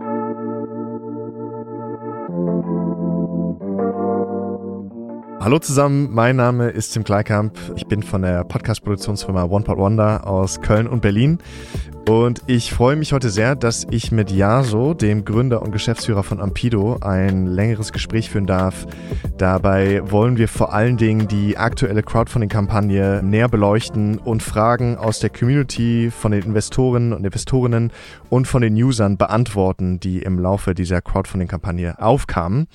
Thank you. Hallo zusammen, mein Name ist Tim Kleikamp. Ich bin von der Podcast-Produktionsfirma One Wonder aus Köln und Berlin. Und ich freue mich heute sehr, dass ich mit Yaso, dem Gründer und Geschäftsführer von Ampido, ein längeres Gespräch führen darf. Dabei wollen wir vor allen Dingen die aktuelle Crowdfunding-Kampagne näher beleuchten und Fragen aus der Community, von den Investoren und Investorinnen und von den Usern beantworten, die im Laufe dieser Crowdfunding-Kampagne aufkamen.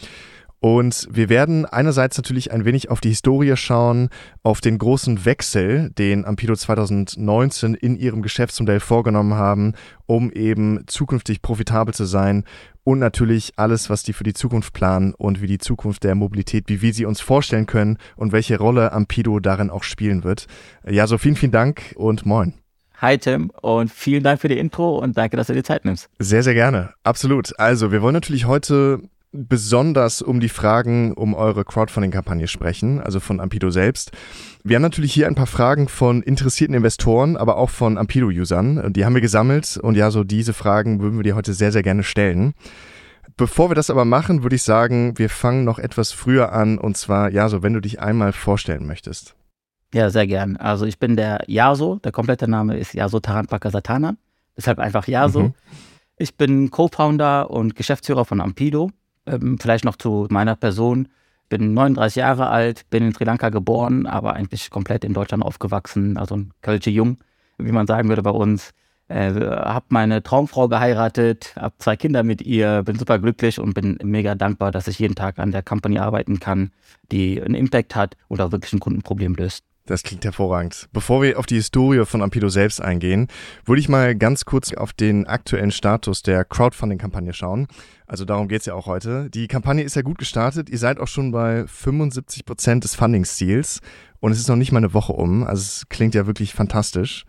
Und wir werden einerseits natürlich ein wenig auf die Historie schauen, auf den großen Wechsel, den Ampido 2019 in ihrem Geschäftsmodell vorgenommen haben, um eben zukünftig profitabel zu sein und natürlich alles, was die für die Zukunft planen und wie die Zukunft der Mobilität, wie wir sie uns vorstellen können und welche Rolle Ampido darin auch spielen wird. Ja, so vielen, vielen Dank und moin. Hi Tim und vielen Dank für die Intro und danke, dass du dir Zeit nimmst. Sehr, sehr gerne. Absolut. Also, wir wollen natürlich heute besonders um die Fragen um eure Crowdfunding-Kampagne sprechen, also von Ampido selbst. Wir haben natürlich hier ein paar Fragen von interessierten Investoren, aber auch von Ampido-Usern. Die haben wir gesammelt und ja, so diese Fragen würden wir dir heute sehr, sehr gerne stellen. Bevor wir das aber machen, würde ich sagen, wir fangen noch etwas früher an und zwar, ja, so wenn du dich einmal vorstellen möchtest. Ja, sehr gern. Also ich bin der Yaso, der komplette Name ist Yaso Taranpaka Satana, deshalb einfach Yaso. Mhm. Ich bin Co-Founder und Geschäftsführer von Ampido. Ähm, vielleicht noch zu meiner Person. Bin 39 Jahre alt, bin in Sri Lanka geboren, aber eigentlich komplett in Deutschland aufgewachsen, also ein Kölsche Jung, wie man sagen würde bei uns. Äh, hab meine Traumfrau geheiratet, hab zwei Kinder mit ihr, bin super glücklich und bin mega dankbar, dass ich jeden Tag an der Company arbeiten kann, die einen Impact hat oder wirklich ein Kundenproblem löst. Das klingt hervorragend. Bevor wir auf die Historie von Ampido selbst eingehen, würde ich mal ganz kurz auf den aktuellen Status der Crowdfunding-Kampagne schauen. Also darum geht's ja auch heute. Die Kampagne ist ja gut gestartet. Ihr seid auch schon bei 75 Prozent des Funding-Ziels und es ist noch nicht mal eine Woche um. Also es klingt ja wirklich fantastisch.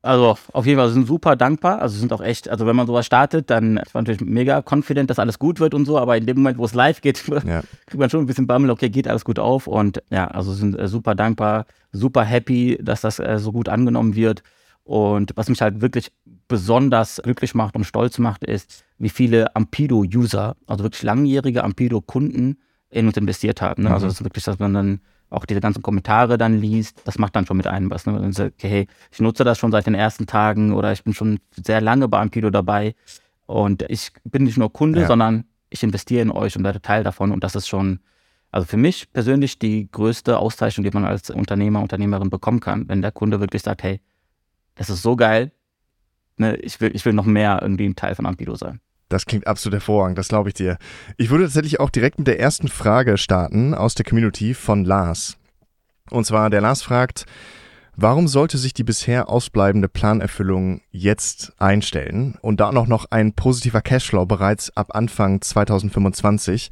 Also auf jeden Fall sind super dankbar. Also sind auch echt, also wenn man sowas startet, dann ist man natürlich mega confident, dass alles gut wird und so, aber in dem Moment, wo es live geht, ja. kriegt man schon ein bisschen Bammel, okay, geht alles gut auf und ja, also sind äh, super dankbar, super happy, dass das äh, so gut angenommen wird. Und was mich halt wirklich besonders glücklich macht und stolz macht, ist, wie viele Ampido-User, also wirklich langjährige Ampido-Kunden in uns investiert haben. Ne? Also mhm. Also das ist wirklich, dass man dann auch diese ganzen Kommentare dann liest, das macht dann schon mit einem was. Ne? Wenn man sagt, okay, hey, ich nutze das schon seit den ersten Tagen oder ich bin schon sehr lange bei Ampido dabei und ich bin nicht nur Kunde, ja. sondern ich investiere in euch und werde Teil davon und das ist schon, also für mich persönlich die größte Auszeichnung, die man als Unternehmer, Unternehmerin bekommen kann, wenn der Kunde wirklich sagt, hey, das ist so geil, ne, ich, will, ich will noch mehr irgendwie ein Teil von Ampido sein. Das klingt absolut hervorragend, das glaube ich dir. Ich würde tatsächlich auch direkt mit der ersten Frage starten aus der Community von Lars. Und zwar, der Lars fragt, warum sollte sich die bisher ausbleibende Planerfüllung jetzt einstellen und da noch noch ein positiver Cashflow bereits ab Anfang 2025,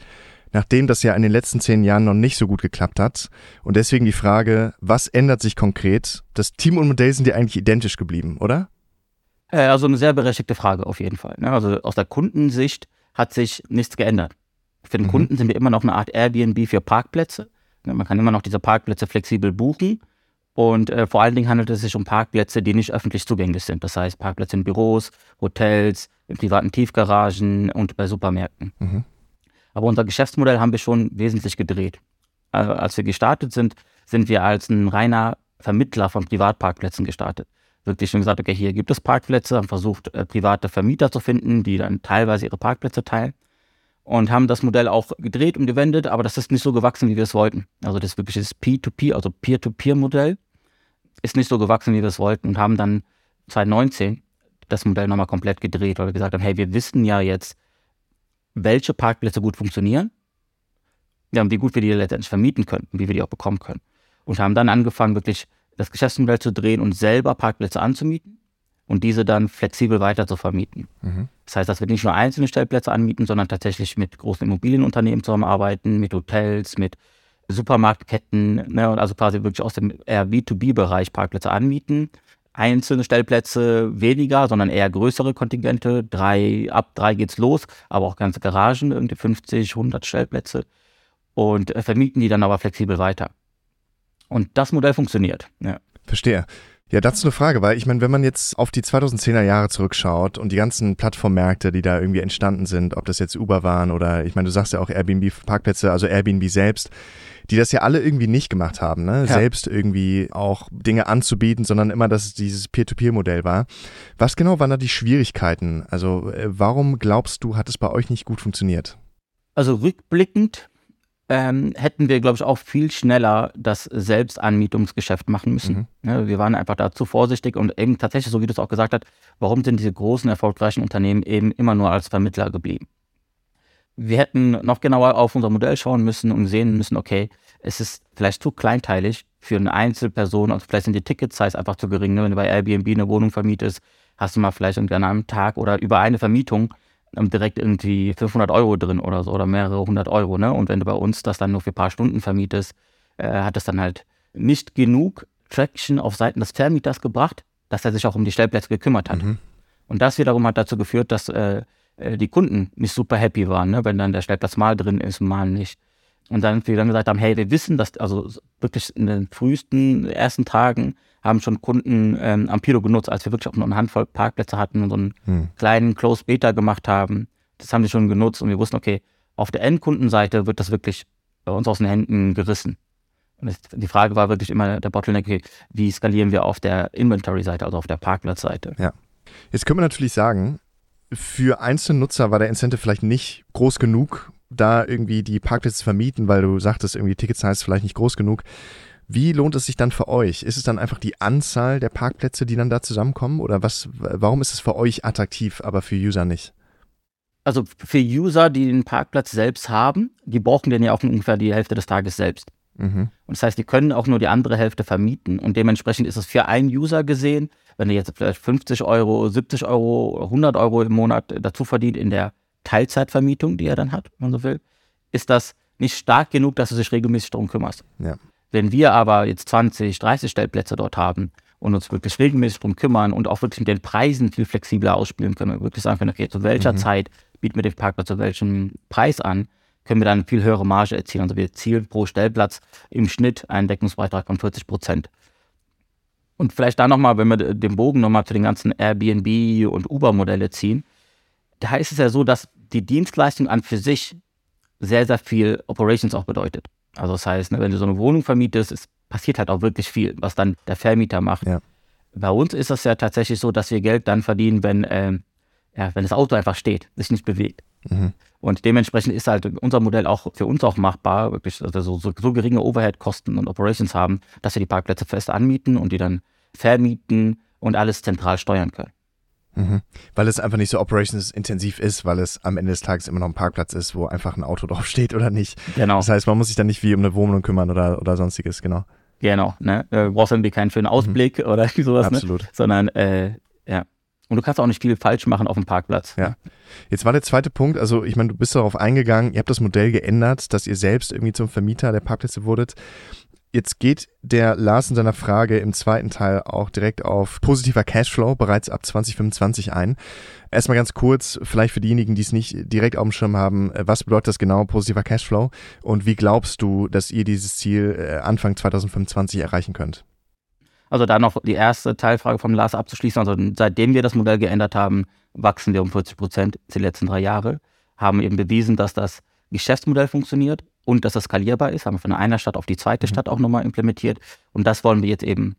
nachdem das ja in den letzten zehn Jahren noch nicht so gut geklappt hat? Und deswegen die Frage, was ändert sich konkret? Das Team und Modell sind ja eigentlich identisch geblieben, oder? Äh, also eine sehr berechtigte Frage auf jeden Fall. Ne? Also aus der Kundensicht hat sich nichts geändert. Für den mhm. Kunden sind wir immer noch eine Art Airbnb für Parkplätze. Ne? Man kann immer noch diese Parkplätze flexibel buchen. Und äh, vor allen Dingen handelt es sich um Parkplätze, die nicht öffentlich zugänglich sind. Das heißt Parkplätze in Büros, Hotels, in privaten Tiefgaragen und bei Supermärkten. Mhm. Aber unser Geschäftsmodell haben wir schon wesentlich gedreht. Also als wir gestartet sind, sind wir als ein reiner Vermittler von Privatparkplätzen gestartet wirklich schon gesagt, okay, hier gibt es Parkplätze, haben versucht, äh, private Vermieter zu finden, die dann teilweise ihre Parkplätze teilen und haben das Modell auch gedreht und gewendet, aber das ist nicht so gewachsen, wie wir es wollten. Also das wirklich das P2P, also Peer-to-Peer-Modell, ist nicht so gewachsen, wie wir es wollten und haben dann 2019 das Modell nochmal komplett gedreht, weil wir gesagt haben, hey, wir wissen ja jetzt, welche Parkplätze gut funktionieren, ja, und wie gut wir die letztendlich vermieten können wie wir die auch bekommen können. Und haben dann angefangen, wirklich das Geschäftsmodell zu drehen und selber Parkplätze anzumieten und diese dann flexibel weiter zu vermieten. Mhm. Das heißt, dass wir nicht nur einzelne Stellplätze anmieten, sondern tatsächlich mit großen Immobilienunternehmen zusammenarbeiten, mit Hotels, mit Supermarktketten, ne, und also quasi wirklich aus dem eher B2B-Bereich Parkplätze anmieten. Einzelne Stellplätze weniger, sondern eher größere Kontingente. Drei, ab drei geht's los, aber auch ganze Garagen, irgendwie 50, 100 Stellplätze. Und äh, vermieten die dann aber flexibel weiter. Und das Modell funktioniert. Ja. Verstehe. Ja, dazu eine Frage, weil ich meine, wenn man jetzt auf die 2010er Jahre zurückschaut und die ganzen Plattformmärkte, die da irgendwie entstanden sind, ob das jetzt Uber waren oder ich meine, du sagst ja auch Airbnb Parkplätze, also Airbnb selbst, die das ja alle irgendwie nicht gemacht haben, ne? Ja. Selbst irgendwie auch Dinge anzubieten, sondern immer, dass es dieses Peer-to-Peer-Modell war. Was genau waren da die Schwierigkeiten? Also, äh, warum glaubst du, hat es bei euch nicht gut funktioniert? Also rückblickend ähm, hätten wir, glaube ich, auch viel schneller das Selbstanmietungsgeschäft machen müssen. Mhm. Ja, wir waren einfach da zu vorsichtig und eben tatsächlich, so wie du es auch gesagt hast, warum sind diese großen, erfolgreichen Unternehmen eben immer nur als Vermittler geblieben? Wir hätten noch genauer auf unser Modell schauen müssen und sehen müssen, okay, es ist vielleicht zu kleinteilig für eine Einzelperson, also vielleicht sind die Ticket-Size einfach zu gering. Ne? Wenn du bei Airbnb eine Wohnung vermietest, hast du mal vielleicht an einem Tag oder über eine Vermietung direkt irgendwie 500 Euro drin oder so oder mehrere hundert Euro. Ne? Und wenn du bei uns das dann nur für ein paar Stunden vermietest, äh, hat es dann halt nicht genug Traction auf Seiten des Vermieters gebracht, dass er sich auch um die Stellplätze gekümmert hat. Mhm. Und das wiederum hat dazu geführt, dass äh, äh die Kunden nicht super happy waren, ne? wenn dann der Stellplatz mal drin ist, mal nicht. Und dann wir dann gesagt haben, hey, wir wissen, dass also wirklich in den frühesten ersten Tagen haben schon Kunden ähm, Ampilo genutzt, als wir wirklich auch nur eine Handvoll Parkplätze hatten und so einen hm. kleinen Close Beta gemacht haben. Das haben sie schon genutzt und wir wussten, okay, auf der Endkundenseite wird das wirklich bei uns aus den Händen gerissen. Und das, die Frage war wirklich immer der Bottleneck, okay, wie skalieren wir auf der Inventory-Seite, also auf der Parkplatzseite. Ja. Jetzt können wir natürlich sagen, für einzelne Nutzer war der Incentive vielleicht nicht groß genug, da irgendwie die Parkplätze zu vermieten, weil du sagtest, irgendwie Ticketzahl ist vielleicht nicht groß genug. Wie lohnt es sich dann für euch? Ist es dann einfach die Anzahl der Parkplätze, die dann da zusammenkommen? Oder was, warum ist es für euch attraktiv, aber für User nicht? Also für User, die den Parkplatz selbst haben, die brauchen den ja auch ungefähr die Hälfte des Tages selbst. Mhm. Und das heißt, die können auch nur die andere Hälfte vermieten. Und dementsprechend ist es für einen User gesehen, wenn er jetzt vielleicht 50 Euro, 70 Euro, 100 Euro im Monat dazu verdient in der Teilzeitvermietung, die er dann hat, wenn man so will, ist das nicht stark genug, dass du dich regelmäßig darum kümmerst. Ja. Wenn wir aber jetzt 20, 30 Stellplätze dort haben und uns wirklich regelmäßig darum kümmern und auch wirklich mit den Preisen viel flexibler ausspielen können und wirklich sagen können, okay, zu welcher mhm. Zeit bieten wir den Parkplatz zu welchem Preis an, können wir dann viel höhere Marge erzielen. Also wir zielen pro Stellplatz im Schnitt einen Deckungsbeitrag von 40 Prozent. Und vielleicht da nochmal, wenn wir den Bogen nochmal zu den ganzen Airbnb und Uber-Modelle ziehen, da ist es ja so, dass die Dienstleistung an für sich sehr, sehr viel Operations auch bedeutet. Also das heißt, ne, wenn du so eine Wohnung vermietest, es passiert halt auch wirklich viel, was dann der Vermieter macht. Ja. Bei uns ist es ja tatsächlich so, dass wir Geld dann verdienen, wenn, ähm, ja, wenn das Auto einfach steht, sich nicht bewegt. Mhm. Und dementsprechend ist halt unser Modell auch für uns auch machbar, wirklich also so, so, so geringe Overhead-Kosten und Operations haben, dass wir die Parkplätze fest anmieten und die dann vermieten und alles zentral steuern können. Mhm. Weil es einfach nicht so operationsintensiv ist, weil es am Ende des Tages immer noch ein Parkplatz ist, wo einfach ein Auto drauf steht oder nicht. Genau. Das heißt, man muss sich dann nicht wie um eine Wohnung kümmern oder, oder sonstiges, genau. Genau, ne? Du brauchst irgendwie keinen schönen Ausblick mhm. oder sowas, ne? Absolut. Ne? Sondern, äh, ja. Und du kannst auch nicht viel falsch machen auf dem Parkplatz. Ja. Jetzt war der zweite Punkt, also ich meine, du bist darauf eingegangen, ihr habt das Modell geändert, dass ihr selbst irgendwie zum Vermieter der Parkplätze wurdet. Jetzt geht der Lars in seiner Frage im zweiten Teil auch direkt auf positiver Cashflow bereits ab 2025 ein. Erstmal ganz kurz, vielleicht für diejenigen, die es nicht direkt auf dem Schirm haben, äh, was bedeutet das genau, positiver Cashflow? Und wie glaubst du, dass ihr dieses Ziel äh, Anfang 2025 erreichen könnt? Also da noch die erste Teilfrage vom Lars abzuschließen. Also seitdem wir das Modell geändert haben, wachsen wir um 40 Prozent die letzten drei Jahre, haben eben bewiesen, dass das Geschäftsmodell funktioniert und dass das skalierbar ist. Haben wir von einer Stadt auf die zweite mhm. Stadt auch nochmal implementiert. Und das wollen wir jetzt eben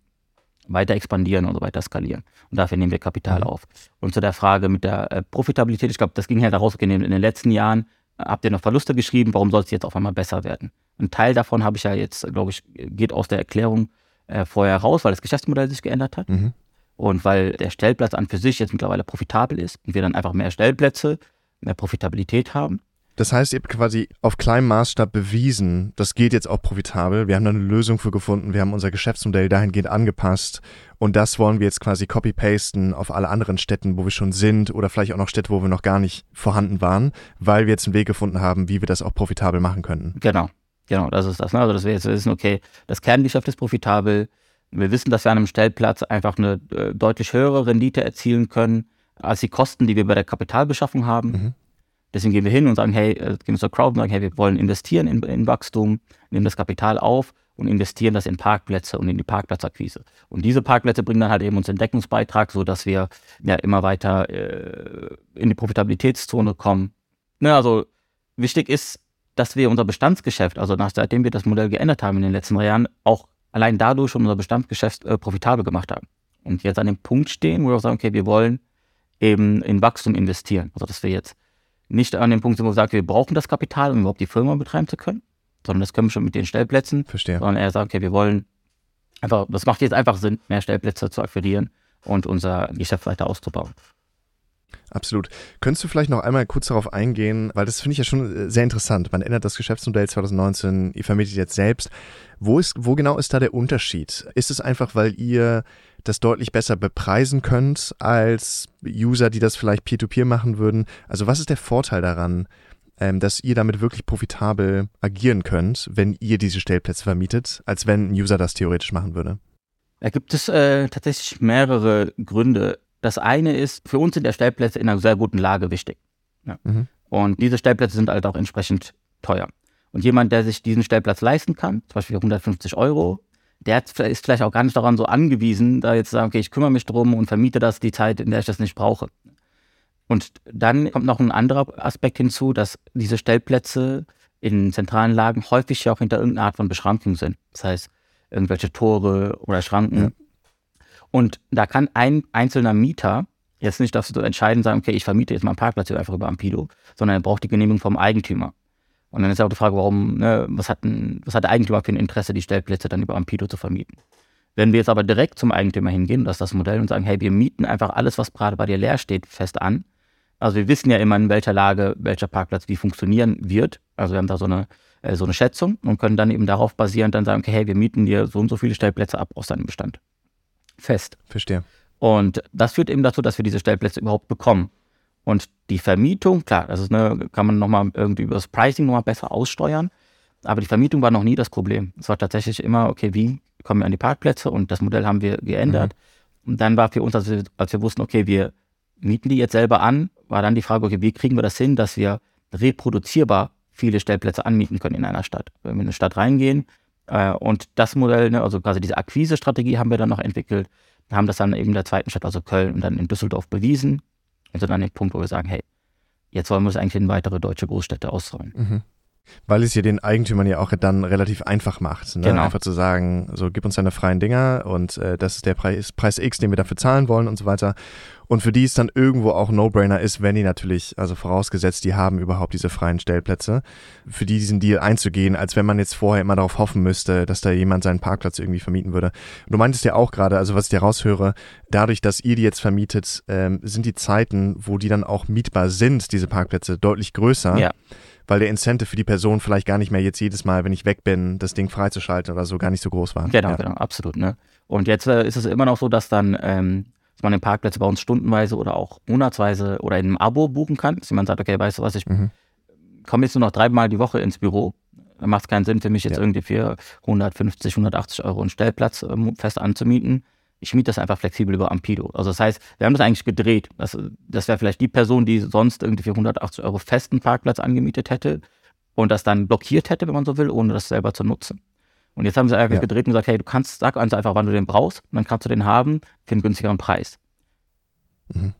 weiter expandieren und so weiter skalieren. Und dafür nehmen wir Kapital mhm. auf. Und zu der Frage mit der äh, Profitabilität, ich glaube, das ging halt daraus, in den letzten Jahren äh, habt ihr noch Verluste geschrieben, warum soll es jetzt auf einmal besser werden? Ein Teil davon habe ich ja jetzt, glaube ich, geht aus der Erklärung äh, vorher raus, weil das Geschäftsmodell sich geändert hat. Mhm. Und weil der Stellplatz an für sich jetzt mittlerweile profitabel ist und wir dann einfach mehr Stellplätze, mehr Profitabilität haben. Das heißt, ihr habt quasi auf kleinem Maßstab bewiesen, das geht jetzt auch profitabel. Wir haben da eine Lösung für gefunden. Wir haben unser Geschäftsmodell dahingehend angepasst. Und das wollen wir jetzt quasi copy-pasten auf alle anderen Städten, wo wir schon sind oder vielleicht auch noch Städte, wo wir noch gar nicht vorhanden waren, weil wir jetzt einen Weg gefunden haben, wie wir das auch profitabel machen könnten. Genau. Genau, das ist das. Ne? Also, dass wir jetzt wissen, okay, das Kerngeschäft ist profitabel. Wir wissen, dass wir an einem Stellplatz einfach eine äh, deutlich höhere Rendite erzielen können als die Kosten, die wir bei der Kapitalbeschaffung haben. Mhm. Deswegen gehen wir hin und sagen, hey, äh, gehen wir zur Crowd und sagen, hey, wir wollen investieren in, in Wachstum, nehmen das Kapital auf und investieren das in Parkplätze und in die Parkplatzakquise. Und diese Parkplätze bringen dann halt eben uns den Deckungsbeitrag, sodass wir ja immer weiter äh, in die Profitabilitätszone kommen. Ne, also wichtig ist, dass wir unser Bestandsgeschäft, also nachdem wir das Modell geändert haben in den letzten drei Jahren, auch allein dadurch schon unser Bestandsgeschäft äh, profitabel gemacht haben. Und jetzt an dem Punkt stehen, wo wir auch sagen, okay, wir wollen eben in Wachstum investieren. Also dass wir jetzt nicht an dem Punkt sind, wo wir sagen, wir brauchen das Kapital, um überhaupt die Firma betreiben zu können, sondern das können wir schon mit den Stellplätzen. Verstehe. Sondern er sagt, okay, wir wollen einfach, das macht jetzt einfach Sinn, mehr Stellplätze zu akquirieren und unser Geschäft weiter auszubauen. Absolut. Könntest du vielleicht noch einmal kurz darauf eingehen, weil das finde ich ja schon äh, sehr interessant. Man ändert das Geschäftsmodell 2019, ihr vermietet jetzt selbst. Wo, ist, wo genau ist da der Unterschied? Ist es einfach, weil ihr das deutlich besser bepreisen könnt als User, die das vielleicht peer-to-peer -peer machen würden? Also was ist der Vorteil daran, ähm, dass ihr damit wirklich profitabel agieren könnt, wenn ihr diese Stellplätze vermietet, als wenn ein User das theoretisch machen würde? Da gibt es äh, tatsächlich mehrere Gründe. Das eine ist, für uns sind der Stellplätze in einer sehr guten Lage wichtig. Ja. Mhm. Und diese Stellplätze sind halt auch entsprechend teuer. Und jemand, der sich diesen Stellplatz leisten kann, zum Beispiel 150 Euro, der ist vielleicht auch gar nicht daran so angewiesen, da jetzt zu sagen, okay, ich kümmere mich drum und vermiete das die Zeit, in der ich das nicht brauche. Und dann kommt noch ein anderer Aspekt hinzu, dass diese Stellplätze in zentralen Lagen häufig ja auch hinter irgendeiner Art von Beschrankung sind. Das heißt, irgendwelche Tore oder Schranken. Ja. Und da kann ein einzelner Mieter jetzt nicht dafür entscheiden, sagen, okay, ich vermiete jetzt meinen Parkplatz hier einfach über Ampido, sondern er braucht die Genehmigung vom Eigentümer. Und dann ist auch die Frage, warum, ne, was, hat ein, was hat der Eigentümer für ein Interesse, die Stellplätze dann über Ampido zu vermieten? Wenn wir jetzt aber direkt zum Eigentümer hingehen, das ist das Modell, und sagen, hey, wir mieten einfach alles, was gerade bei dir leer steht, fest an. Also wir wissen ja immer, in welcher Lage welcher Parkplatz wie funktionieren wird. Also wir haben da so eine, äh, so eine Schätzung und können dann eben darauf basierend dann sagen, okay, hey, wir mieten dir so und so viele Stellplätze ab aus deinem Bestand. Fest. Verstehe. Und das führt eben dazu, dass wir diese Stellplätze überhaupt bekommen. Und die Vermietung, klar, das ist eine, kann man nochmal irgendwie über das Pricing nochmal besser aussteuern. Aber die Vermietung war noch nie das Problem. Es war tatsächlich immer, okay, wie kommen wir an die Parkplätze? Und das Modell haben wir geändert. Mhm. Und dann war für uns, als wir, als wir wussten, okay, wir mieten die jetzt selber an, war dann die Frage, okay, wie kriegen wir das hin, dass wir reproduzierbar viele Stellplätze anmieten können in einer Stadt. Wenn wir in eine Stadt reingehen äh, und das Modell, ne, also quasi diese Akquise-Strategie haben wir dann noch entwickelt, haben das dann eben in der zweiten Stadt, also Köln und dann in Düsseldorf bewiesen und sind an dem Punkt, wo wir sagen, hey, jetzt wollen wir es eigentlich in weitere deutsche Großstädte ausrollen. Mhm. Weil es hier den Eigentümern ja auch dann relativ einfach macht. Ne? Genau. Einfach zu sagen, so gib uns deine freien Dinger und äh, das ist der Preis, Preis X, den wir dafür zahlen wollen und so weiter. Und für die es dann irgendwo auch No-Brainer ist, wenn die natürlich, also vorausgesetzt, die haben überhaupt diese freien Stellplätze, für die diesen Deal einzugehen, als wenn man jetzt vorher immer darauf hoffen müsste, dass da jemand seinen Parkplatz irgendwie vermieten würde. Und du meintest ja auch gerade, also was ich dir raushöre, dadurch, dass ihr die jetzt vermietet, ähm, sind die Zeiten, wo die dann auch mietbar sind, diese Parkplätze, deutlich größer. Ja weil der Incentive für die Person vielleicht gar nicht mehr jetzt jedes Mal, wenn ich weg bin, das Ding freizuschalten oder so gar nicht so groß war. Genau, ja. genau, absolut. Ne? Und jetzt äh, ist es immer noch so, dass dann ähm, dass man den Parkplätze bei uns stundenweise oder auch monatsweise oder in einem Abo buchen kann. Dass jemand sagt, okay, weißt du was, ich mhm. komme jetzt nur noch dreimal die Woche ins Büro. Dann macht es keinen Sinn für mich jetzt ja. irgendwie für 150, 180 Euro einen Stellplatz ähm, fest anzumieten ich miete das einfach flexibel über Ampido. Also das heißt, wir haben das eigentlich gedreht. Das, das wäre vielleicht die Person, die sonst irgendwie für 180 Euro festen Parkplatz angemietet hätte und das dann blockiert hätte, wenn man so will, ohne das selber zu nutzen. Und jetzt haben sie eigentlich ja. gedreht und gesagt, hey, du kannst, sag uns einfach, wann du den brauchst, und dann kannst du den haben für einen günstigeren Preis. Mhm.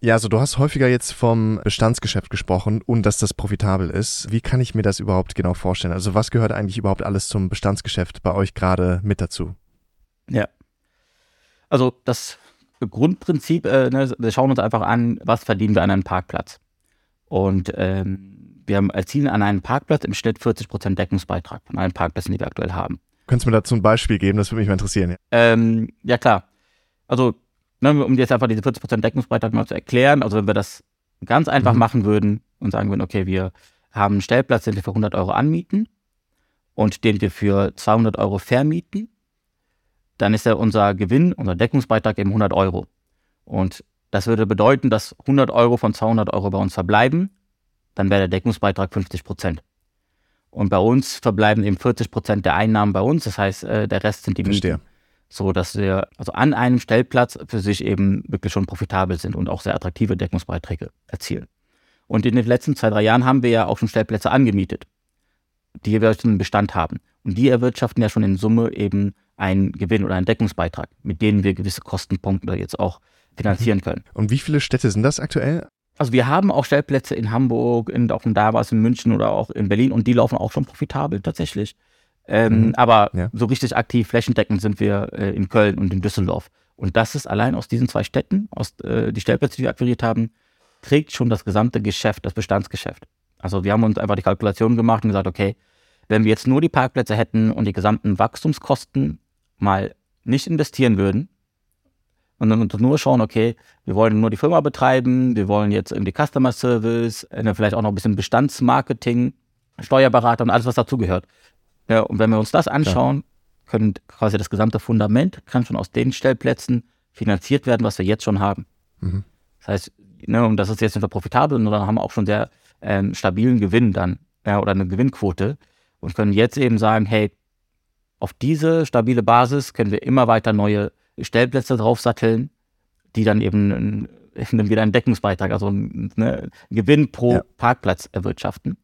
Ja, also du hast häufiger jetzt vom Bestandsgeschäft gesprochen und dass das profitabel ist. Wie kann ich mir das überhaupt genau vorstellen? Also was gehört eigentlich überhaupt alles zum Bestandsgeschäft bei euch gerade mit dazu? Ja, also das Grundprinzip, äh, ne, wir schauen uns einfach an, was verdienen wir an einem Parkplatz. Und ähm, wir erzielen an einem Parkplatz im Schnitt 40% Deckungsbeitrag von allen Parkplätzen, die wir aktuell haben. Könntest du mir dazu ein Beispiel geben? Das würde mich mal interessieren. Ja, ähm, ja klar. Also, ne, um jetzt einfach diese 40% Deckungsbeitrag mal zu erklären, also wenn wir das ganz einfach mhm. machen würden und sagen würden, okay, wir haben einen Stellplatz, den wir für 100 Euro anmieten und den wir für 200 Euro vermieten dann ist ja unser Gewinn, unser Deckungsbeitrag eben 100 Euro. Und das würde bedeuten, dass 100 Euro von 200 Euro bei uns verbleiben, dann wäre der Deckungsbeitrag 50 Prozent. Und bei uns verbleiben eben 40 Prozent der Einnahmen bei uns, das heißt, äh, der Rest sind die. Mieten. So dass wir also an einem Stellplatz für sich eben wirklich schon profitabel sind und auch sehr attraktive Deckungsbeiträge erzielen. Und in den letzten zwei, drei Jahren haben wir ja auch schon Stellplätze angemietet, die wir schon im Bestand haben. Und die erwirtschaften ja schon in Summe eben einen Gewinn oder einen Deckungsbeitrag, mit denen wir gewisse Kostenpunkte jetzt auch finanzieren mhm. können. Und wie viele Städte sind das aktuell? Also wir haben auch Stellplätze in Hamburg, in, auch in Davos, in München oder auch in Berlin und die laufen auch schon profitabel tatsächlich. Ähm, mhm. Aber ja. so richtig aktiv flächendeckend sind wir äh, in Köln und in Düsseldorf. Und das ist allein aus diesen zwei Städten, aus äh, die Stellplätze, die wir akquiriert haben, trägt schon das gesamte Geschäft, das Bestandsgeschäft. Also wir haben uns einfach die Kalkulation gemacht und gesagt, okay, wenn wir jetzt nur die Parkplätze hätten und die gesamten Wachstumskosten mal nicht investieren würden und dann nur schauen, okay, wir wollen nur die Firma betreiben, wir wollen jetzt irgendwie Customer Service, äh, vielleicht auch noch ein bisschen Bestandsmarketing, Steuerberater und alles, was dazugehört. Ja, und wenn wir uns das anschauen, können quasi das gesamte Fundament kann schon aus den Stellplätzen finanziert werden, was wir jetzt schon haben. Mhm. Das heißt, ne, und das ist jetzt nicht profitabel, sondern haben wir auch schon sehr ähm, stabilen Gewinn dann ja, oder eine Gewinnquote und können jetzt eben sagen, hey, auf diese stabile Basis können wir immer weiter neue Stellplätze draufsatteln, die dann eben wieder einen Deckungsbeitrag, also ne, Gewinn pro ja. Parkplatz erwirtschaften.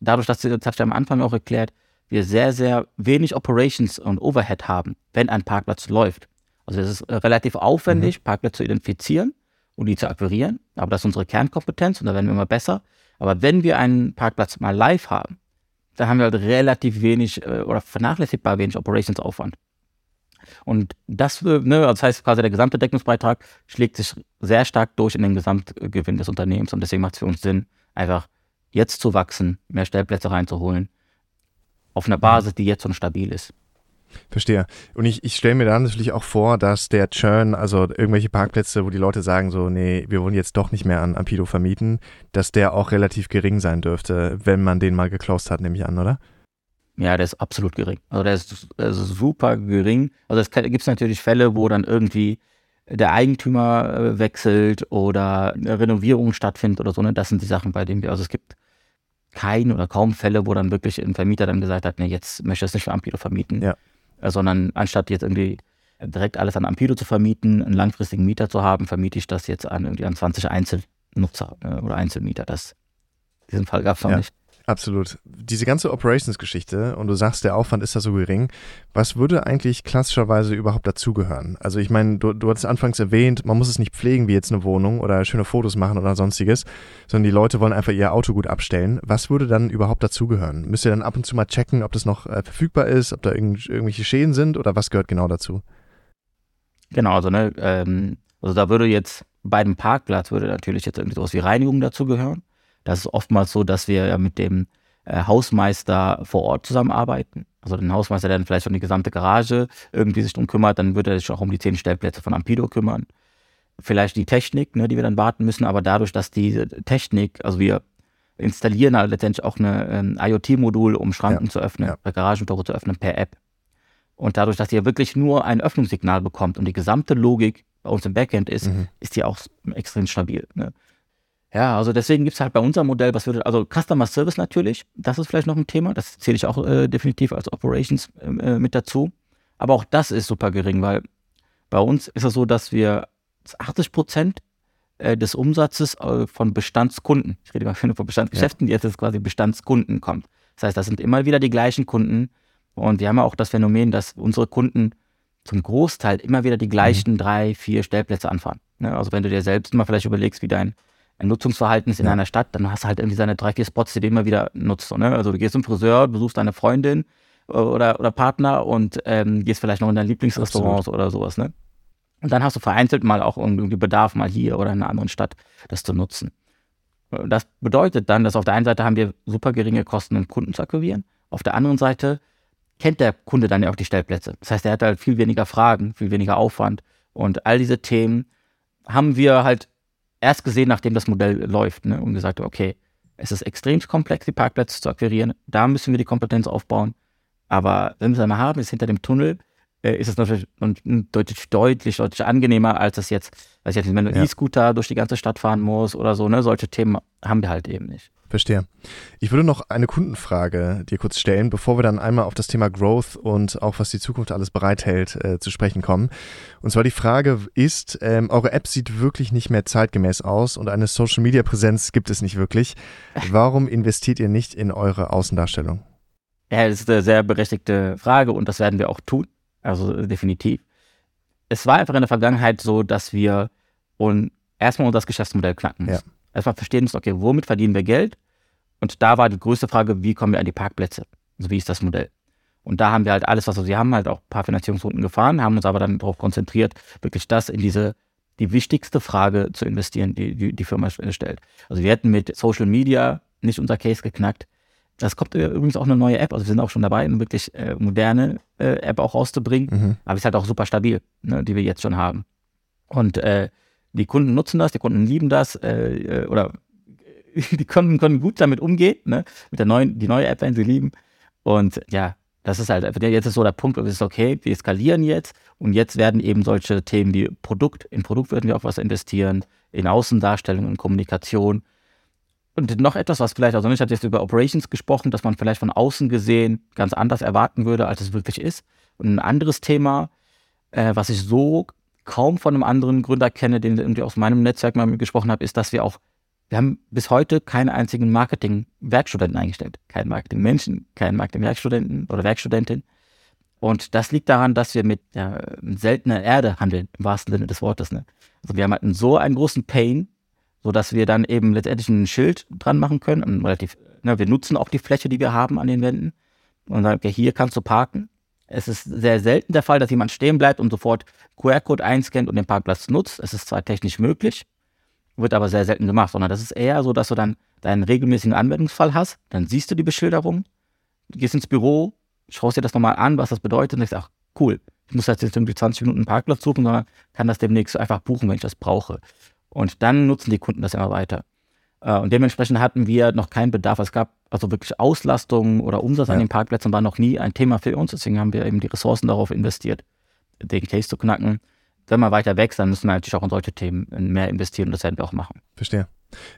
Dadurch, dass, das habe ich am Anfang auch erklärt, wir sehr, sehr wenig Operations und Overhead haben, wenn ein Parkplatz läuft. Also es ist äh, relativ aufwendig, mhm. Parkplätze zu identifizieren und die zu akquirieren, aber das ist unsere Kernkompetenz und da werden wir immer besser. Aber wenn wir einen Parkplatz mal live haben, dann haben wir halt relativ wenig äh, oder vernachlässigbar wenig Operationsaufwand. Und das, ne, das heißt quasi der gesamte Deckungsbeitrag schlägt sich sehr stark durch in den Gesamtgewinn des Unternehmens und deswegen macht es für uns Sinn, einfach jetzt zu wachsen, mehr Stellplätze reinzuholen auf einer Basis, die jetzt schon stabil ist. Verstehe. Und ich, ich stelle mir dann natürlich auch vor, dass der Churn, also irgendwelche Parkplätze, wo die Leute sagen so, nee, wir wollen jetzt doch nicht mehr an Ampido vermieten, dass der auch relativ gering sein dürfte, wenn man den mal geclosed hat, nehme ich an, oder? Ja, der ist absolut gering. Also der ist, der ist super gering. Also es gibt natürlich Fälle, wo dann irgendwie der Eigentümer äh, wechselt oder eine Renovierung stattfindet oder so. Ne? Das sind die Sachen, bei denen wir, also es gibt kein oder kaum Fälle, wo dann wirklich ein Vermieter dann gesagt hat, nee, jetzt möchte ich es nicht für Ampido vermieten. Ja. Äh, sondern anstatt jetzt irgendwie direkt alles an Ampido zu vermieten, einen langfristigen Mieter zu haben, vermiete ich das jetzt an irgendwie an 20 Einzelnutzer äh, oder Einzelmieter. Das, diesen Fall gab es noch ja. nicht. Absolut. Diese ganze Operations-Geschichte, und du sagst, der Aufwand ist da so gering, was würde eigentlich klassischerweise überhaupt dazugehören? Also ich meine, du, du hattest anfangs erwähnt, man muss es nicht pflegen wie jetzt eine Wohnung oder schöne Fotos machen oder sonstiges, sondern die Leute wollen einfach ihr Auto gut abstellen. Was würde dann überhaupt dazugehören? Müsst ihr dann ab und zu mal checken, ob das noch äh, verfügbar ist, ob da irgend, irgendwelche Schäden sind oder was gehört genau dazu? Genau, also, ne, ähm, also da würde jetzt bei dem Parkplatz würde natürlich jetzt irgendwie sowas wie Reinigung dazugehören. Das ist oftmals so, dass wir ja mit dem äh, Hausmeister vor Ort zusammenarbeiten. Also den Hausmeister, der dann vielleicht um die gesamte Garage irgendwie sich drum kümmert, dann würde er sich auch um die zehn Stellplätze von Ampido kümmern. Vielleicht die Technik, ne, die wir dann warten müssen, aber dadurch, dass diese Technik, also wir installieren halt letztendlich auch ein IoT-Modul, um Schranken ja, zu öffnen, ja. Garagentore zu öffnen per App. Und dadurch, dass ihr wirklich nur ein Öffnungssignal bekommt und die gesamte Logik bei uns im Backend ist, mhm. ist die auch extrem stabil. Ne? Ja, also deswegen gibt es halt bei unserem Modell, was würde, also Customer Service natürlich, das ist vielleicht noch ein Thema, das zähle ich auch äh, definitiv als Operations ähm, äh, mit dazu. Aber auch das ist super gering, weil bei uns ist es so, dass wir 80 Prozent äh, des Umsatzes äh, von Bestandskunden, ich rede mal von Bestandsgeschäften, ja. die jetzt quasi Bestandskunden kommt. Das heißt, das sind immer wieder die gleichen Kunden und wir haben ja auch das Phänomen, dass unsere Kunden zum Großteil immer wieder die gleichen mhm. drei, vier Stellplätze anfahren. Ne? Also wenn du dir selbst mal vielleicht überlegst, wie dein ein Nutzungsverhalten ist in ja. einer Stadt, dann hast du halt irgendwie seine drei, vier Spots, die du immer wieder nutzt. So, ne? Also du gehst zum Friseur, besuchst deine Freundin äh, oder, oder Partner und ähm, gehst vielleicht noch in dein Lieblingsrestaurant oder sowas. Ne? Und dann hast du vereinzelt mal auch irgendwie Bedarf, mal hier oder in einer anderen Stadt das zu nutzen. Das bedeutet dann, dass auf der einen Seite haben wir super geringe Kosten, einen Kunden zu akquirieren. Auf der anderen Seite kennt der Kunde dann ja auch die Stellplätze. Das heißt, er hat halt viel weniger Fragen, viel weniger Aufwand. Und all diese Themen haben wir halt erst gesehen, nachdem das Modell läuft ne, und gesagt, okay, es ist extrem komplex, die Parkplätze zu akquirieren. Da müssen wir die Kompetenz aufbauen. Aber wenn wir es einmal haben, ist hinter dem Tunnel, äh, ist es natürlich deutlich, deutlich, deutlich angenehmer, als das jetzt, weiß ich jetzt, wenn du ja. E-Scooter durch die ganze Stadt fahren musst oder so, ne, solche Themen haben wir halt eben nicht. Verstehe. Ich würde noch eine Kundenfrage dir kurz stellen, bevor wir dann einmal auf das Thema Growth und auch was die Zukunft alles bereithält äh, zu sprechen kommen. Und zwar die Frage ist, ähm, eure App sieht wirklich nicht mehr zeitgemäß aus und eine Social-Media-Präsenz gibt es nicht wirklich. Warum investiert ihr nicht in eure Außendarstellung? Ja, das ist eine sehr berechtigte Frage und das werden wir auch tun. Also definitiv. Es war einfach in der Vergangenheit so, dass wir und erstmal das Geschäftsmodell knacken müssen. Ja. Erstmal verstehen müssen, okay, womit verdienen wir Geld? Und da war die größte Frage, wie kommen wir an die Parkplätze? Also wie ist das Modell? Und da haben wir halt alles, was wir, haben halt auch ein paar Finanzierungsrunden gefahren, haben uns aber dann darauf konzentriert, wirklich das in diese, die wichtigste Frage zu investieren, die die, die Firma stellt. Also wir hätten mit Social Media nicht unser Case geknackt. Das kommt übrigens auch eine neue App, also wir sind auch schon dabei, eine wirklich äh, moderne äh, App auch rauszubringen, mhm. aber ist halt auch super stabil, ne, die wir jetzt schon haben. Und äh, die Kunden nutzen das, die Kunden lieben das äh, äh oder die Kunden können gut damit umgehen, ne? mit der neuen, die neue App werden sie lieben. Und ja, das ist halt, jetzt ist so der Punkt, es ist okay, wir skalieren jetzt und jetzt werden eben solche Themen wie Produkt, in Produkt würden wir auch was investieren, in Außendarstellung, in Kommunikation. Und noch etwas, was vielleicht, also ich hatte jetzt über Operations gesprochen, dass man vielleicht von außen gesehen ganz anders erwarten würde, als es wirklich ist. Und ein anderes Thema, äh, was ich so kaum von einem anderen Gründer kenne, den ich aus meinem Netzwerk mal gesprochen habe, ist, dass wir auch, wir haben bis heute keinen einzigen Marketing-Werkstudenten eingestellt. Keinen Marketing-Menschen, keinen Marketing-Werkstudenten oder Werkstudentin. Und das liegt daran, dass wir mit ja, seltener Erde handeln, im wahrsten Sinne des Wortes. Ne? Also wir haben halt so einen großen Pain, sodass wir dann eben letztendlich ein Schild dran machen können. relativ, ne, wir nutzen auch die Fläche, die wir haben an den Wänden. Und sagen, okay, hier kannst du parken. Es ist sehr selten der Fall, dass jemand stehen bleibt und sofort QR-Code einscannt und den Parkplatz nutzt. Es ist zwar technisch möglich, wird aber sehr selten gemacht, sondern das ist eher so, dass du dann deinen regelmäßigen Anwendungsfall hast, dann siehst du die Beschilderung, gehst ins Büro, schaust dir das nochmal an, was das bedeutet und denkst, ach cool, ich muss jetzt irgendwie 20 Minuten einen Parkplatz suchen, sondern kann das demnächst einfach buchen, wenn ich das brauche. Und dann nutzen die Kunden das immer weiter. Äh, und dementsprechend hatten wir noch keinen Bedarf. Es gab also wirklich Auslastung oder Umsatz ja. an den Parkplätzen war noch nie ein Thema für uns. Deswegen haben wir eben die Ressourcen darauf investiert, den Case zu knacken. Wenn man weiter wächst, dann müssen wir natürlich auch in solche Themen mehr investieren und das werden wir auch machen. Verstehe.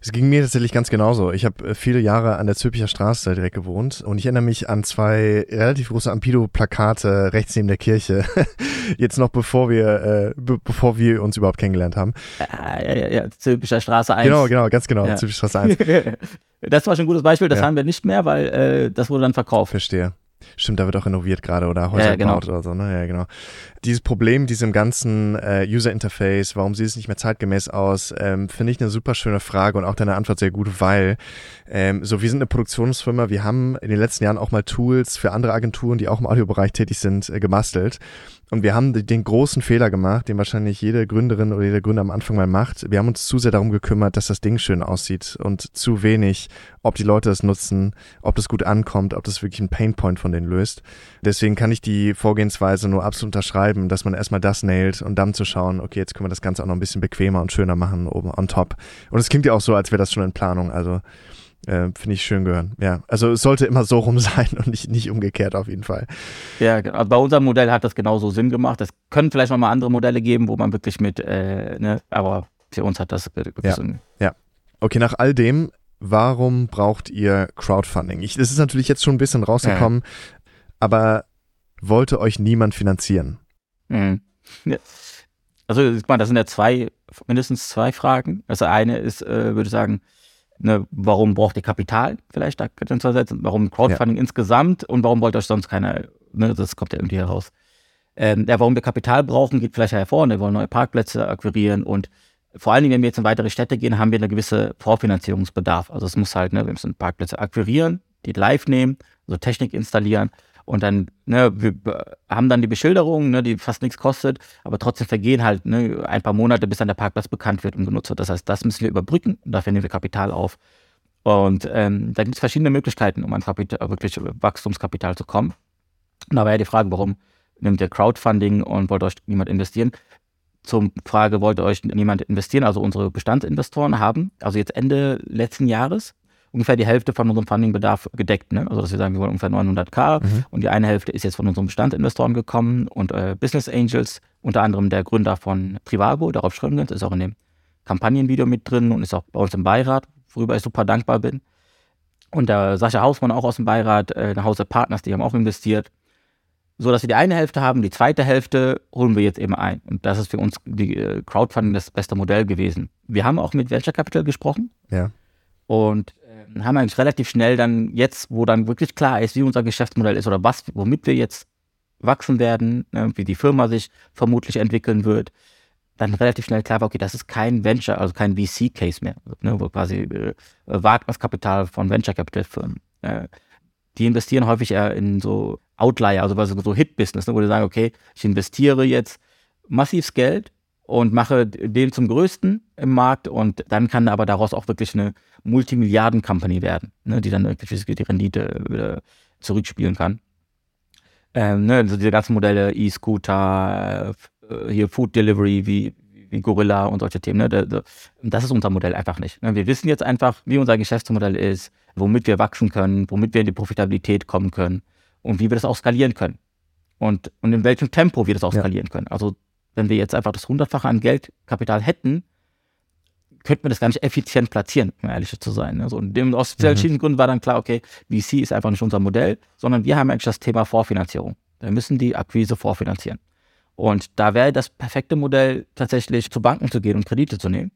Es ging mir tatsächlich ganz genauso. Ich habe äh, viele Jahre an der Zülpicher Straße direkt gewohnt und ich erinnere mich an zwei relativ große Ampido-Plakate rechts neben der Kirche. Jetzt noch bevor wir, äh, be bevor wir uns überhaupt kennengelernt haben. Ja, ja, ja, Zülpicher Straße 1. Genau, genau, ganz genau, ja. Zülpicher Straße 1. das war schon ein gutes Beispiel, das ja. haben wir nicht mehr, weil äh, das wurde dann verkauft. Verstehe. Stimmt, da wird auch renoviert gerade oder Häuser ja, genau. gebaut oder so, ne? Ja, genau. Dieses Problem, diesem ganzen äh, User Interface, warum sieht es nicht mehr zeitgemäß aus, ähm, finde ich eine super schöne Frage und auch deine Antwort sehr gut, weil ähm, so wir sind eine Produktionsfirma, wir haben in den letzten Jahren auch mal Tools für andere Agenturen, die auch im Audiobereich tätig sind, äh, gemastelt und wir haben den großen Fehler gemacht, den wahrscheinlich jede Gründerin oder jeder Gründer am Anfang mal macht. Wir haben uns zu sehr darum gekümmert, dass das Ding schön aussieht und zu wenig, ob die Leute es nutzen, ob das gut ankommt, ob das wirklich ein Painpoint von denen löst. Deswegen kann ich die Vorgehensweise nur absolut unterschreiben, dass man erstmal das nailt und dann zu schauen, okay, jetzt können wir das Ganze auch noch ein bisschen bequemer und schöner machen oben on top. Und es klingt ja auch so, als wäre das schon in Planung. Also äh, Finde ich schön gehören. Ja, also es sollte immer so rum sein und nicht, nicht umgekehrt auf jeden Fall. Ja, genau. bei unserem Modell hat das genauso Sinn gemacht. Es können vielleicht noch mal andere Modelle geben, wo man wirklich mit, äh, ne, aber für uns hat das ja. Sinn. Ja. Okay, nach all dem, warum braucht ihr Crowdfunding? Ich, das ist natürlich jetzt schon ein bisschen rausgekommen, ja. aber wollte euch niemand finanzieren? Mhm. Ja. Also, ich meine, das sind ja zwei, mindestens zwei Fragen. Also eine ist, äh, würde ich sagen, ne, warum braucht ihr Kapital vielleicht, da könnt ihr uns versetzen, warum Crowdfunding ja. insgesamt und warum wollt euch sonst keiner, ne, das kommt ja irgendwie heraus. Ähm, ja, warum wir Kapital brauchen, geht vielleicht hervor, ne, wir wollen neue Parkplätze akquirieren und vor allen Dingen, wenn wir jetzt in weitere Städte gehen, haben wir eine gewisse Vorfinanzierungsbedarf. Also es muss halt, ne, wir müssen Parkplätze akquirieren, die live nehmen, also Technik installieren und dann, ne, wir haben dann die Beschilderung, ne, die fast nichts kostet, aber trotzdem vergehen halt ne, ein paar Monate, bis dann der Parkplatz bekannt wird und genutzt wird. Das heißt, das müssen wir überbrücken und dafür nehmen wir Kapital auf. Und ähm, da gibt es verschiedene Möglichkeiten, um an Kapital, wirklich Wachstumskapital zu kommen. Und da war ja die Frage, warum nimmt ihr Crowdfunding und wollt euch niemand investieren? Zum Frage, wollte euch niemand investieren? Also unsere Bestandsinvestoren haben, also jetzt Ende letzten Jahres, ungefähr die Hälfte von unserem Fundingbedarf gedeckt. Ne? Also dass wir sagen, wir wollen ungefähr 900k mhm. und die eine Hälfte ist jetzt von unseren Bestandinvestoren gekommen und äh, Business Angels, unter anderem der Gründer von Trivago, darauf schreiben wir uns, ist auch in dem Kampagnenvideo mit drin und ist auch bei uns im Beirat, worüber ich super dankbar bin. Und der Sascha Hausmann auch aus dem Beirat, äh, der Hause Partners, die haben auch investiert. So dass wir die eine Hälfte haben, die zweite Hälfte holen wir jetzt eben ein. Und das ist für uns die äh, Crowdfunding das beste Modell gewesen. Wir haben auch mit Venture Capital gesprochen. Ja. Und haben wir eigentlich relativ schnell dann jetzt, wo dann wirklich klar ist, wie unser Geschäftsmodell ist oder was, womit wir jetzt wachsen werden, ne, wie die Firma sich vermutlich entwickeln wird, dann relativ schnell klar war, okay, das ist kein Venture, also kein VC-Case mehr, ne, wo quasi äh, Wagniskapital von Venture Capital Firmen. Äh, die investieren häufig eher in so Outlier, also so Hit-Business, ne, wo die sagen, okay, ich investiere jetzt massives Geld und mache den zum größten im Markt und dann kann aber daraus auch wirklich eine Multimilliarden-Company werden, ne, die dann wirklich die Rendite wieder zurückspielen kann. Ähm, ne, also diese ganzen Modelle, E-Scooter, äh, hier Food Delivery wie, wie Gorilla und solche Themen. Ne, das ist unser Modell einfach nicht. Ne. Wir wissen jetzt einfach, wie unser Geschäftsmodell ist, womit wir wachsen können, womit wir in die Profitabilität kommen können und wie wir das auch skalieren können. Und, und in welchem Tempo wir das auch skalieren ja. können. Also wenn wir jetzt einfach das Hundertfache an Geldkapital hätten, könnten wir das gar nicht effizient platzieren, um ehrlich zu sein. Also dem, aus verschiedenen mhm. Gründen war dann klar, okay, VC ist einfach nicht unser Modell, sondern wir haben eigentlich das Thema Vorfinanzierung. Wir müssen die Akquise vorfinanzieren. Und da wäre das perfekte Modell, tatsächlich zu Banken zu gehen und Kredite zu nehmen.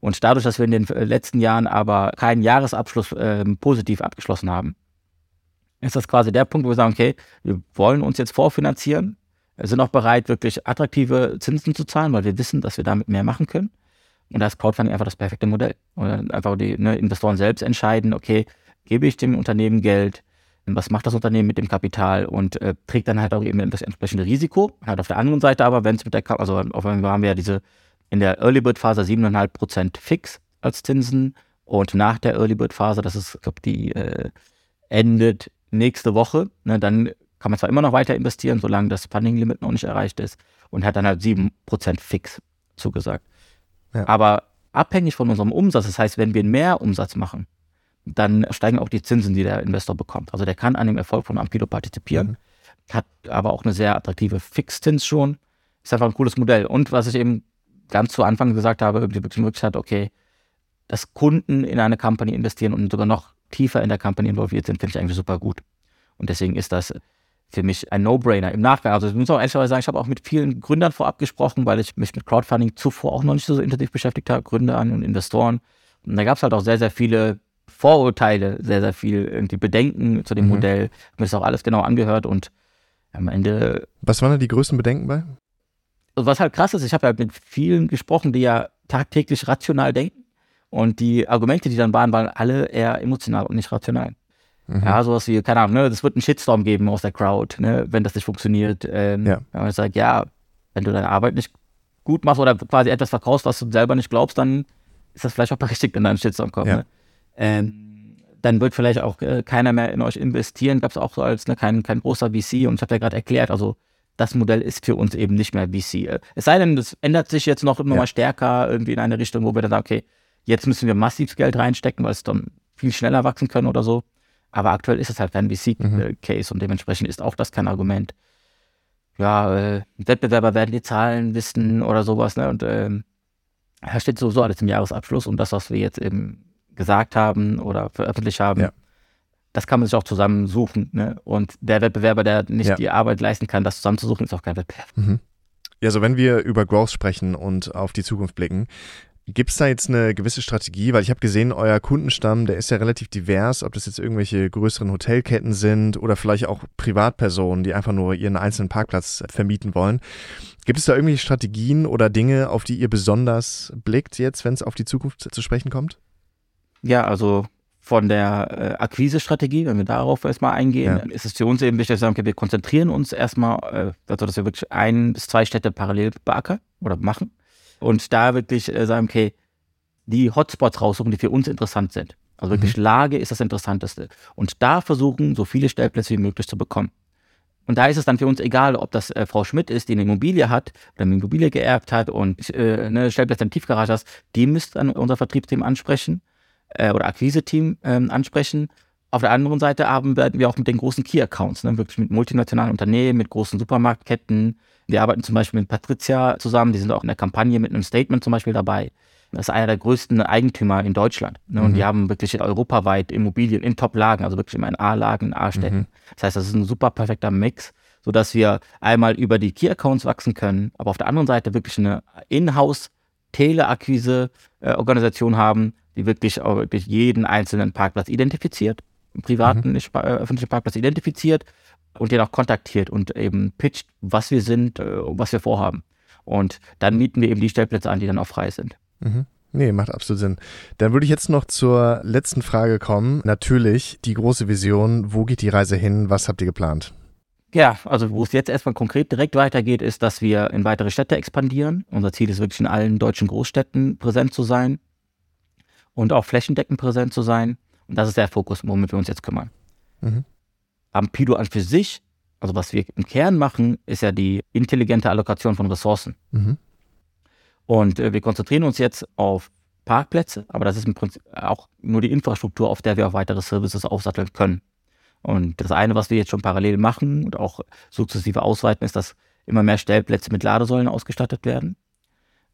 Und dadurch, dass wir in den letzten Jahren aber keinen Jahresabschluss äh, positiv abgeschlossen haben, ist das quasi der Punkt, wo wir sagen, okay, wir wollen uns jetzt vorfinanzieren, sind auch bereit, wirklich attraktive Zinsen zu zahlen, weil wir wissen, dass wir damit mehr machen können. Und da ist Crowdfunding einfach das perfekte Modell. Oder einfach die ne, Investoren selbst entscheiden, okay, gebe ich dem Unternehmen Geld, was macht das Unternehmen mit dem Kapital und äh, trägt dann halt auch eben das entsprechende Risiko. Halt auf der anderen Seite aber, wenn es mit der, also auf einmal haben wir ja diese in der Early Bird Phase 7,5% fix als Zinsen und nach der Early Bird Phase, das ist, ich glaube, die äh, endet nächste Woche, ne, dann kann man zwar immer noch weiter investieren, solange das Funding Limit noch nicht erreicht ist und hat dann halt 7% fix zugesagt. Ja. Aber abhängig von unserem Umsatz, das heißt, wenn wir mehr Umsatz machen, dann steigen auch die Zinsen, die der Investor bekommt. Also der kann an dem Erfolg von Ampido partizipieren, mhm. hat aber auch eine sehr attraktive Fixzins schon. Ist einfach ein cooles Modell. Und was ich eben ganz zu Anfang gesagt habe, die Möglichkeit, okay, dass Kunden in eine Company investieren und sogar noch tiefer in der Company involviert sind, finde ich eigentlich super gut. Und deswegen ist das für mich ein No-Brainer im Nachgang. Also ich muss auch ehrlich sagen, ich habe auch mit vielen Gründern vorab gesprochen, weil ich mich mit Crowdfunding zuvor auch noch nicht so intensiv beschäftigt habe, Gründer und Investoren. Und da gab es halt auch sehr, sehr viele Vorurteile, sehr, sehr viel irgendwie Bedenken zu dem mhm. Modell. Mir das auch alles genau angehört und am Ende. Was waren da die größten Bedenken bei? Also was halt krass ist, ich habe ja mit vielen gesprochen, die ja tagtäglich rational denken. Und die Argumente, die dann waren, waren alle eher emotional und nicht rational. Mhm. Ja, sowas wie, keine Ahnung, ne, das wird einen Shitstorm geben aus der Crowd, ne, wenn das nicht funktioniert. Ähm, ja. Und ich sage, ja, wenn du deine Arbeit nicht gut machst oder quasi etwas verkaufst, was du selber nicht glaubst, dann ist das vielleicht auch berechtigt, wenn da ein Shitstorm kommt. Ja. Ne? Ähm, dann wird vielleicht auch äh, keiner mehr in euch investieren. Gab es auch so als ne, kein, kein großer VC und ich habe ja gerade erklärt, also das Modell ist für uns eben nicht mehr VC. Es sei denn, das ändert sich jetzt noch immer ja. stärker irgendwie in eine Richtung, wo wir dann sagen, okay, jetzt müssen wir massiv Geld reinstecken, weil es dann viel schneller wachsen können oder so. Aber aktuell ist es halt kein VC-Case mhm. und dementsprechend ist auch das kein Argument. Ja, äh, Wettbewerber werden die Zahlen wissen oder sowas, ne? Und ähm, da steht sowieso alles im Jahresabschluss und das, was wir jetzt eben gesagt haben oder veröffentlicht haben, ja. das kann man sich auch zusammensuchen. Ne? Und der Wettbewerber, der nicht ja. die Arbeit leisten kann, das zusammenzusuchen, ist auch kein Wettbewerb. Mhm. Ja, so wenn wir über Growth sprechen und auf die Zukunft blicken, Gibt es da jetzt eine gewisse Strategie? Weil ich habe gesehen, euer Kundenstamm, der ist ja relativ divers, ob das jetzt irgendwelche größeren Hotelketten sind oder vielleicht auch Privatpersonen, die einfach nur ihren einzelnen Parkplatz vermieten wollen. Gibt es da irgendwelche Strategien oder Dinge, auf die ihr besonders blickt jetzt, wenn es auf die Zukunft zu sprechen kommt? Ja, also von der äh, Akquise-Strategie, wenn wir darauf erstmal eingehen, ja. ist es für uns eben wichtig, dass wir sagen, okay, wir konzentrieren uns erstmal, äh, also dass wir wirklich ein bis zwei Städte parallel beackern oder machen und da wirklich äh, sagen, okay, die Hotspots raussuchen, die für uns interessant sind. Also wirklich mhm. Lage ist das Interessanteste. Und da versuchen, so viele Stellplätze wie möglich zu bekommen. Und da ist es dann für uns egal, ob das äh, Frau Schmidt ist, die eine Immobilie hat oder eine Immobilie geerbt hat und äh, eine Stellplätze im Tiefgarage hast, die müsst dann unser Vertriebsteam ansprechen äh, oder Akquise-Team ähm, ansprechen. Auf der anderen Seite arbeiten wir auch mit den großen Key-Accounts, ne? wirklich mit multinationalen Unternehmen, mit großen Supermarktketten, wir arbeiten zum Beispiel mit Patricia zusammen, die sind auch in der Kampagne mit einem Statement zum Beispiel dabei. Das ist einer der größten Eigentümer in Deutschland. Ne? Und mhm. die haben wirklich europaweit Immobilien in Top-Lagen, also wirklich immer in A-Lagen, in A-Städten. Mhm. Das heißt, das ist ein super perfekter Mix, sodass wir einmal über die Key-Accounts wachsen können, aber auf der anderen Seite wirklich eine In-House Teleakquise-Organisation haben, die wirklich, auch wirklich jeden einzelnen Parkplatz identifiziert, privaten, Mhm. äh, öffentlichen Parkplatz identifiziert und den auch kontaktiert und eben pitcht, was wir sind, äh, was wir vorhaben. Und dann mieten wir eben die Stellplätze an, die dann auch frei sind. Mhm. Nee, macht absolut Sinn. Dann würde ich jetzt noch zur letzten Frage kommen. Natürlich die große Vision. Wo geht die Reise hin? Was habt ihr geplant? Ja, also wo es jetzt erstmal konkret direkt weitergeht, ist, dass wir in weitere Städte expandieren. Unser Ziel ist wirklich in allen deutschen Großstädten präsent zu sein und auch flächendeckend präsent zu sein. Und das ist der Fokus, womit wir uns jetzt kümmern. Mhm. Ampido an für sich, also was wir im Kern machen, ist ja die intelligente Allokation von Ressourcen. Mhm. Und äh, wir konzentrieren uns jetzt auf Parkplätze, aber das ist im Prinzip auch nur die Infrastruktur, auf der wir auch weitere Services aufsatteln können. Und das eine, was wir jetzt schon parallel machen und auch sukzessive ausweiten, ist, dass immer mehr Stellplätze mit Ladesäulen ausgestattet werden.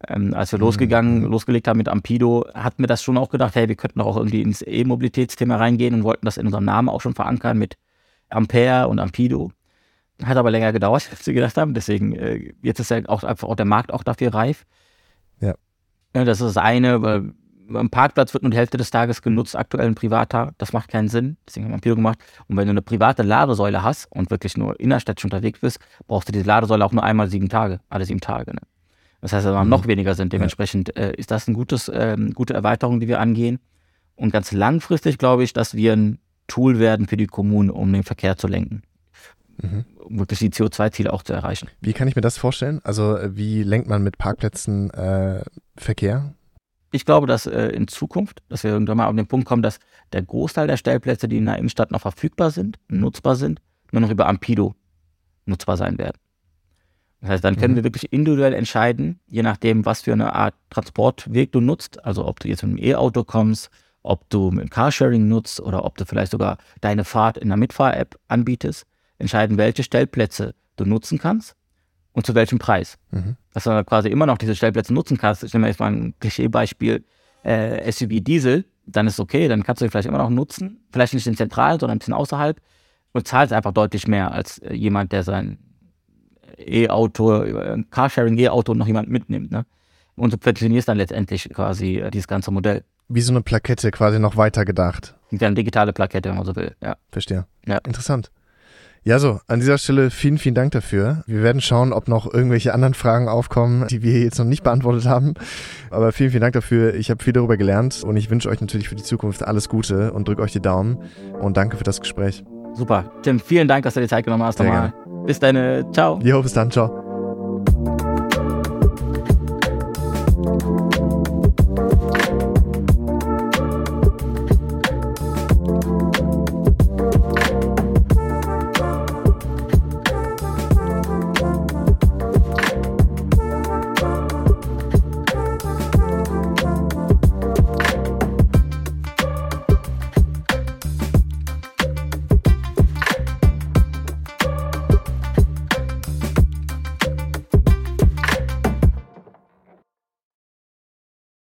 Ähm, als wir Mhm. losgegangen, losgelegt haben mit Ampido, hatten wir das schon auch gedacht, hey, wir könnten doch auch irgendwie ins E-Mobilitätsthema reingehen und wollten das in unserem Namen auch schon verankern mit Ampere und Ampido. Hat aber länger gedauert, als wir gedacht haben. Deswegen, äh, jetzt ist ja auch einfach auch der Markt auch dafür reif. Ja. Ja, Das ist das eine, weil ein Parkplatz wird nur die Hälfte des Tages genutzt, aktuell ein privater. Das macht keinen Sinn. Deswegen haben wir Ampido gemacht. Und wenn du eine private Ladesäule hast und wirklich nur innerstädtisch unterwegs bist, brauchst du diese Ladesäule auch nur einmal sieben Tage, alle sieben Tage. Ne? Das heißt, dass wir Mhm. noch weniger sind. Dementsprechend äh, ist das eine gutes, ähm, gute Erweiterung, die wir angehen. Und ganz langfristig glaube ich, dass wir ein Tool werden für die Kommunen, um den Verkehr zu lenken. Mhm. Um wirklich die CO2-Ziele auch zu erreichen. Wie kann ich mir das vorstellen? Also äh, wie lenkt man mit Parkplätzen äh, Verkehr? Ich glaube, dass äh, in Zukunft, dass wir irgendwann mal auf den Punkt kommen, dass der Großteil der Stellplätze, die in der Innenstadt noch verfügbar sind, nutzbar sind, nur noch über Ampido nutzbar sein werden. Das heißt, dann können Mhm. wir wirklich individuell entscheiden, je nachdem, was für eine Art Transportweg du nutzt, also ob du jetzt mit einem E-Auto kommst, ob du mit Carsharing nutzt oder ob du vielleicht sogar deine Fahrt in der Mitfahr-App anbietest, entscheiden, welche Stellplätze du nutzen kannst und zu welchem Preis Mhm. dass du quasi immer noch diese Stellplätze nutzen kannst. Ich nehme jetzt mal ein Klischeebeispiel, äh, SUV Diesel, dann ist okay, dann kannst du ihn vielleicht immer noch nutzen, vielleicht nicht in zentral, sondern ein bisschen außerhalb und zahlst einfach deutlich mehr als äh, jemand, der sein E-Auto, ein Carsharing-E-Auto noch jemand mitnimmt. Ne? Und du perfektionierst dann letztendlich quasi äh, dieses ganze Modell. Wie so eine Plakette quasi noch weiter gedacht. Mit einer digitale Plakette, wenn man so will. Ja. Verstehe. Ja. Interessant. Ja, so, an dieser Stelle vielen, vielen Dank dafür. Wir werden schauen, ob noch irgendwelche anderen Fragen aufkommen, die wir jetzt noch nicht beantwortet haben. Aber vielen, vielen Dank dafür. Ich habe viel darüber gelernt und ich wünsche euch natürlich für die Zukunft alles Gute und drücke euch die Daumen. Und danke für das Gespräch. Super. Tim, vielen Dank, dass du dir Zeit genommen hast. Sehr nochmal. Bis dann. Ciao. Jo, bis dann. Ciao.